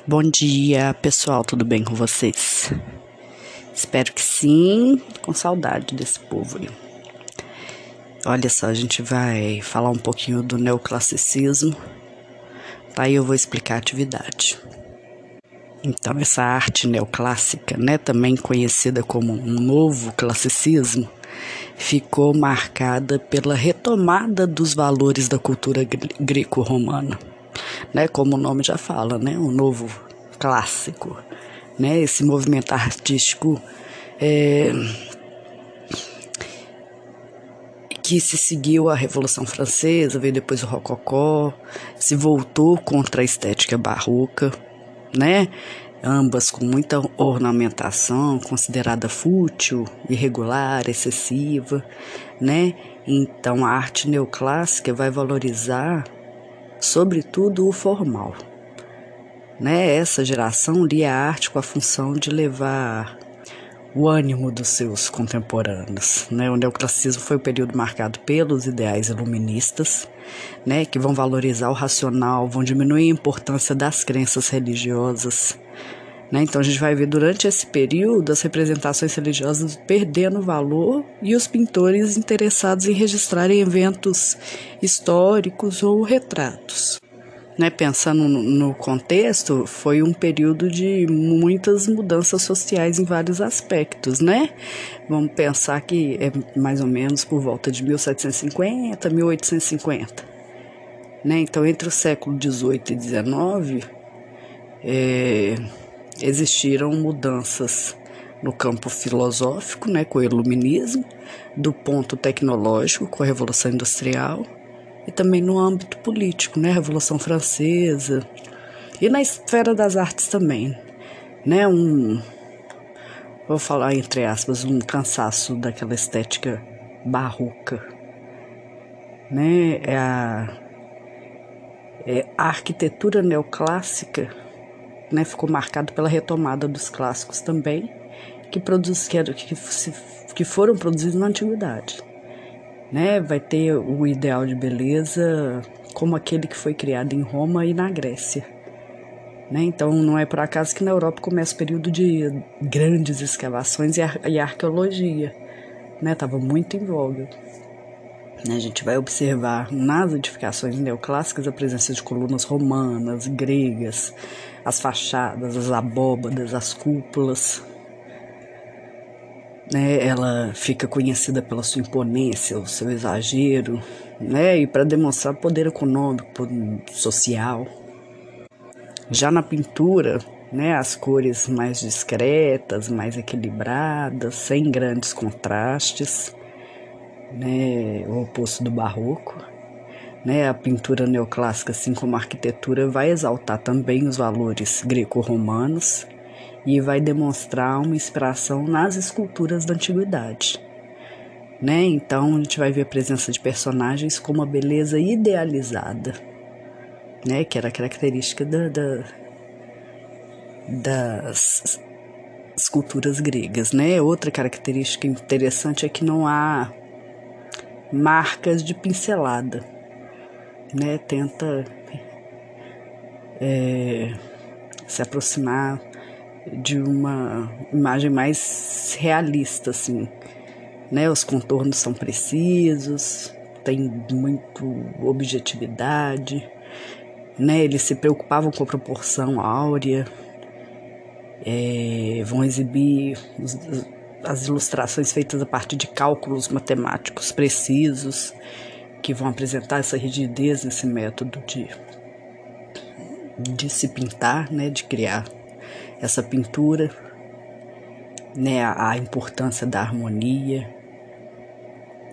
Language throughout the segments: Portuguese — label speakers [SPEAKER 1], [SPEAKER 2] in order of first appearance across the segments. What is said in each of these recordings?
[SPEAKER 1] Bom dia, pessoal, tudo bem com vocês? Espero que sim, com saudade desse povo aí. Olha só, a gente vai falar um pouquinho do neoclassicismo, tá? E eu vou explicar a atividade. Então, essa arte neoclássica, né, também conhecida como um novo classicismo, ficou marcada pela retomada dos valores da cultura greco-romana né? Como o nome já fala, né? Um novo clássico, né? Esse movimento artístico é, que se seguiu a Revolução Francesa, veio depois o Rococó, se voltou contra a estética barroca, né? Ambas com muita ornamentação, considerada fútil, irregular, excessiva, né? Então a arte neoclássica vai valorizar sobretudo o formal. Né? Essa geração lia a arte com a função de levar o ânimo dos seus contemporâneos. Né? O neoclassicismo foi um período marcado pelos ideais iluministas, né? que vão valorizar o racional, vão diminuir a importância das crenças religiosas. Né? Então a gente vai ver durante esse período as representações religiosas perdendo valor e os pintores interessados em registrarem eventos históricos ou retratos. Né, pensando no contexto, foi um período de muitas mudanças sociais em vários aspectos, né? Vamos pensar que é mais ou menos por volta de 1750, 1850. Né? Então, entre o século XVIII e XIX, é, existiram mudanças no campo filosófico, né, com o iluminismo, do ponto tecnológico, com a Revolução Industrial, e também no âmbito político, né, Revolução Francesa, e na esfera das artes também, né, um, vou falar entre aspas, um cansaço daquela estética barroca, né, é a, é a arquitetura neoclássica né, ficou marcado pela retomada dos clássicos também, que, produz, que, que, que foram produzidos na antiguidade. Né? Vai ter o ideal de beleza como aquele que foi criado em Roma e na Grécia. Né? Então não é por acaso que na Europa começa o período de grandes escavações e, e arqueologia. Estava né? muito em voga. A gente vai observar nas edificações neoclássicas a presença de colunas romanas, gregas, as fachadas, as abóbadas, as cúpulas. Né, ela fica conhecida pela sua imponência, o seu exagero, né, e para demonstrar poder econômico, social. Já na pintura, né, as cores mais discretas, mais equilibradas, sem grandes contrastes né, o oposto do barroco. Né, a pintura neoclássica, assim como a arquitetura, vai exaltar também os valores greco-romanos e vai demonstrar uma inspiração nas esculturas da antiguidade. Né? Então a gente vai ver a presença de personagens com uma beleza idealizada, né? que era característica da, da, das esculturas gregas. Né? Outra característica interessante é que não há marcas de pincelada, né? Tenta é, se aproximar de uma imagem mais realista, assim, né? Os contornos são precisos, tem muito objetividade, né? Eles se preocupavam com a proporção áurea, é, vão exibir os, as ilustrações feitas a partir de cálculos matemáticos precisos que vão apresentar essa rigidez nesse método de, de se pintar, né, de criar essa pintura, né, a, a importância da harmonia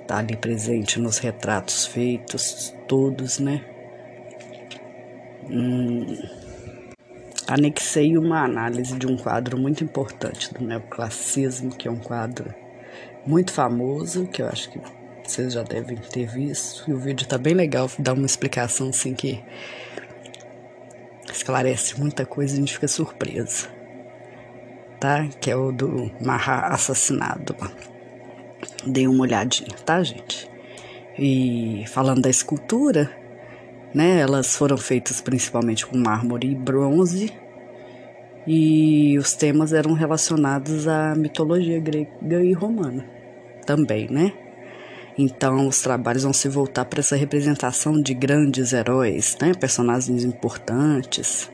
[SPEAKER 1] está ali presente nos retratos feitos todos, né. Hum, anexei uma análise de um quadro muito importante do neoclassicismo, que é um quadro muito famoso, que eu acho que vocês já devem ter visto. E o vídeo tá bem legal, dá uma explicação assim que esclarece muita coisa e a gente fica surpresa. Tá? Que é o do Marra assassinado. Dei uma olhadinha, tá, gente? E falando da escultura, né? Elas foram feitas principalmente com mármore e bronze, E os temas eram relacionados à mitologia grega e romana também, né? Então, os trabalhos vão se voltar para essa representação de grandes heróis, né? personagens importantes,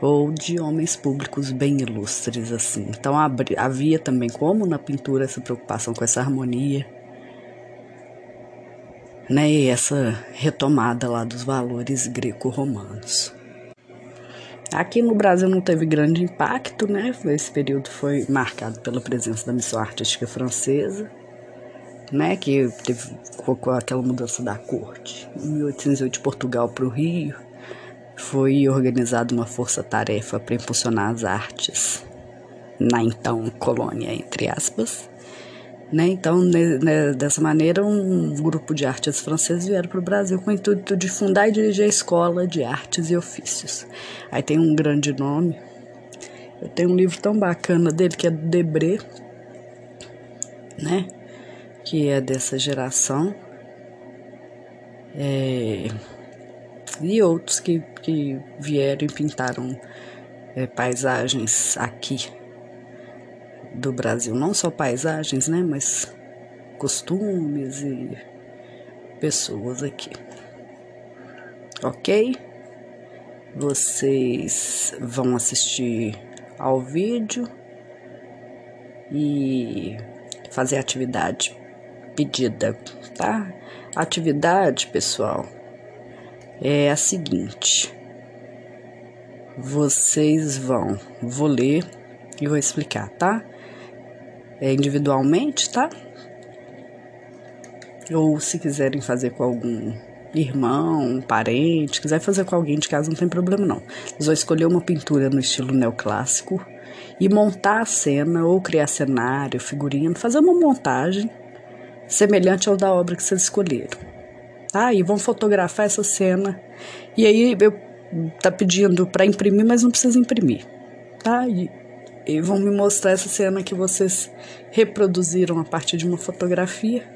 [SPEAKER 1] ou de homens públicos bem ilustres, assim. Então, havia também, como na pintura, essa preocupação com essa harmonia, né? E essa retomada lá dos valores greco-romanos. Aqui no Brasil não teve grande impacto, né? Esse período foi marcado pela presença da missão artística francesa né, que teve com aquela mudança da corte. Em 1808 de Portugal para o Rio, foi organizada uma força-tarefa para impulsionar as artes na então colônia, entre aspas. Né? Então, né, dessa maneira, um grupo de artes franceses vieram para o Brasil com o intuito de fundar e dirigir a Escola de Artes e Ofícios. Aí tem um grande nome. Eu tenho um livro tão bacana dele que é Debré, né? que é dessa geração, é, e outros que, que vieram e pintaram é, paisagens aqui do Brasil. Não só paisagens, né, mas costumes e pessoas aqui. Ok? Vocês vão assistir ao vídeo e fazer atividade pedida, tá? A atividade, pessoal, é a seguinte. Vocês vão, vou ler e vou explicar, tá? É individualmente, tá? Ou se quiserem fazer com algum irmão, parente, quiser fazer com alguém de casa, não tem problema não. Vocês vão escolher uma pintura no estilo neoclássico e montar a cena ou criar cenário, figurino, fazer uma montagem semelhante ao da obra que vocês escolheram. Tá? E vão fotografar essa cena. E aí eu tá pedindo para imprimir, mas não precisa imprimir. Tá? E, e vão me mostrar essa cena que vocês reproduziram a partir de uma fotografia.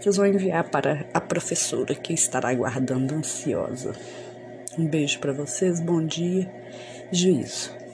[SPEAKER 1] Vocês vão enviar para a professora que estará aguardando ansiosa. Um beijo para vocês, bom dia, juízo.